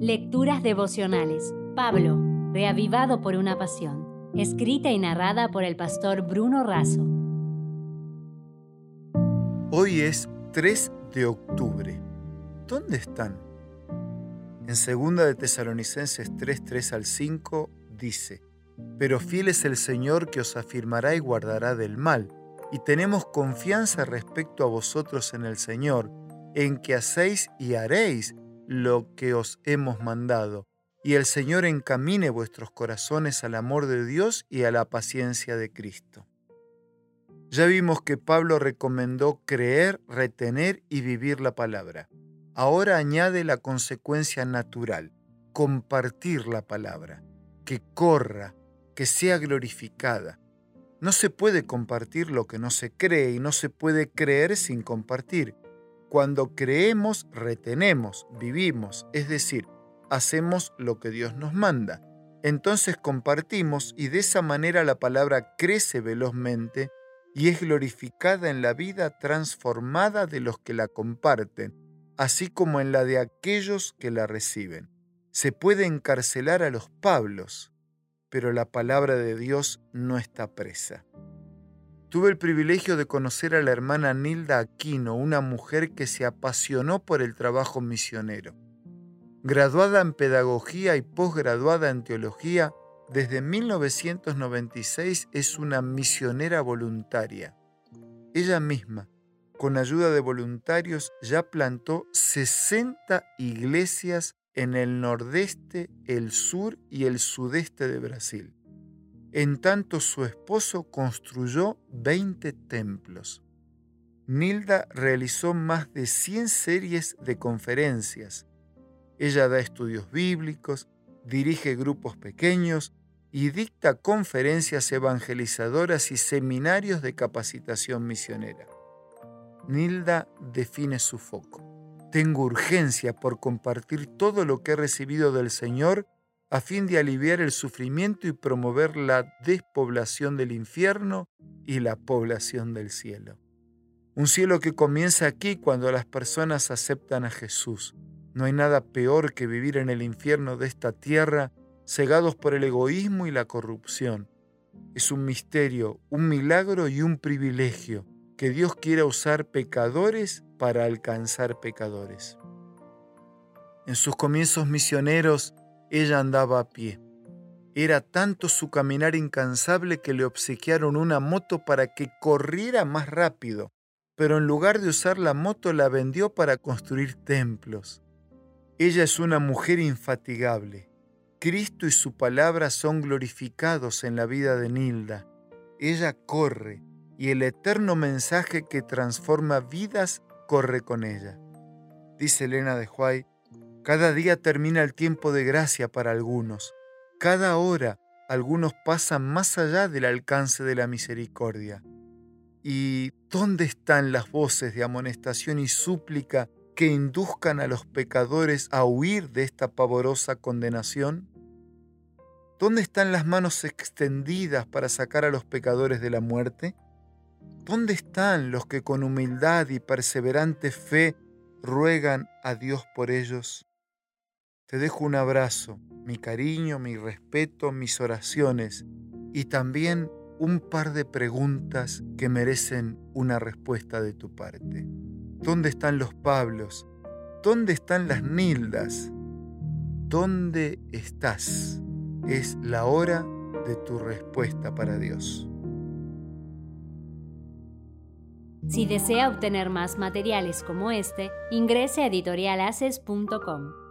Lecturas devocionales. Pablo, reavivado por una pasión. Escrita y narrada por el pastor Bruno Razo. Hoy es 3 de octubre. ¿Dónde están? En 2 de Tesalonicenses 3, 3 al 5 dice, Pero fiel es el Señor que os afirmará y guardará del mal, y tenemos confianza respecto a vosotros en el Señor, en que hacéis y haréis lo que os hemos mandado, y el Señor encamine vuestros corazones al amor de Dios y a la paciencia de Cristo. Ya vimos que Pablo recomendó creer, retener y vivir la palabra. Ahora añade la consecuencia natural, compartir la palabra, que corra, que sea glorificada. No se puede compartir lo que no se cree y no se puede creer sin compartir. Cuando creemos, retenemos, vivimos, es decir, hacemos lo que Dios nos manda. Entonces compartimos y de esa manera la palabra crece velozmente y es glorificada en la vida transformada de los que la comparten, así como en la de aquellos que la reciben. Se puede encarcelar a los Pablos, pero la palabra de Dios no está presa. Tuve el privilegio de conocer a la hermana Nilda Aquino, una mujer que se apasionó por el trabajo misionero. Graduada en pedagogía y posgraduada en teología, desde 1996 es una misionera voluntaria. Ella misma, con ayuda de voluntarios, ya plantó 60 iglesias en el nordeste, el sur y el sudeste de Brasil. En tanto su esposo construyó 20 templos. Nilda realizó más de 100 series de conferencias. Ella da estudios bíblicos, dirige grupos pequeños y dicta conferencias evangelizadoras y seminarios de capacitación misionera. Nilda define su foco. Tengo urgencia por compartir todo lo que he recibido del Señor a fin de aliviar el sufrimiento y promover la despoblación del infierno y la población del cielo. Un cielo que comienza aquí cuando las personas aceptan a Jesús. No hay nada peor que vivir en el infierno de esta tierra cegados por el egoísmo y la corrupción. Es un misterio, un milagro y un privilegio que Dios quiera usar pecadores para alcanzar pecadores. En sus comienzos misioneros, ella andaba a pie. Era tanto su caminar incansable que le obsequiaron una moto para que corriera más rápido, pero en lugar de usar la moto la vendió para construir templos. Ella es una mujer infatigable. Cristo y su palabra son glorificados en la vida de Nilda. Ella corre y el eterno mensaje que transforma vidas corre con ella. Dice Elena de Huay, cada día termina el tiempo de gracia para algunos. Cada hora algunos pasan más allá del alcance de la misericordia. ¿Y dónde están las voces de amonestación y súplica que induzcan a los pecadores a huir de esta pavorosa condenación? ¿Dónde están las manos extendidas para sacar a los pecadores de la muerte? ¿Dónde están los que con humildad y perseverante fe ruegan a Dios por ellos? Te dejo un abrazo, mi cariño, mi respeto, mis oraciones y también un par de preguntas que merecen una respuesta de tu parte. ¿Dónde están los Pablos? ¿Dónde están las Nildas? ¿Dónde estás? Es la hora de tu respuesta para Dios. Si desea obtener más materiales como este, ingrese a editorialaces.com.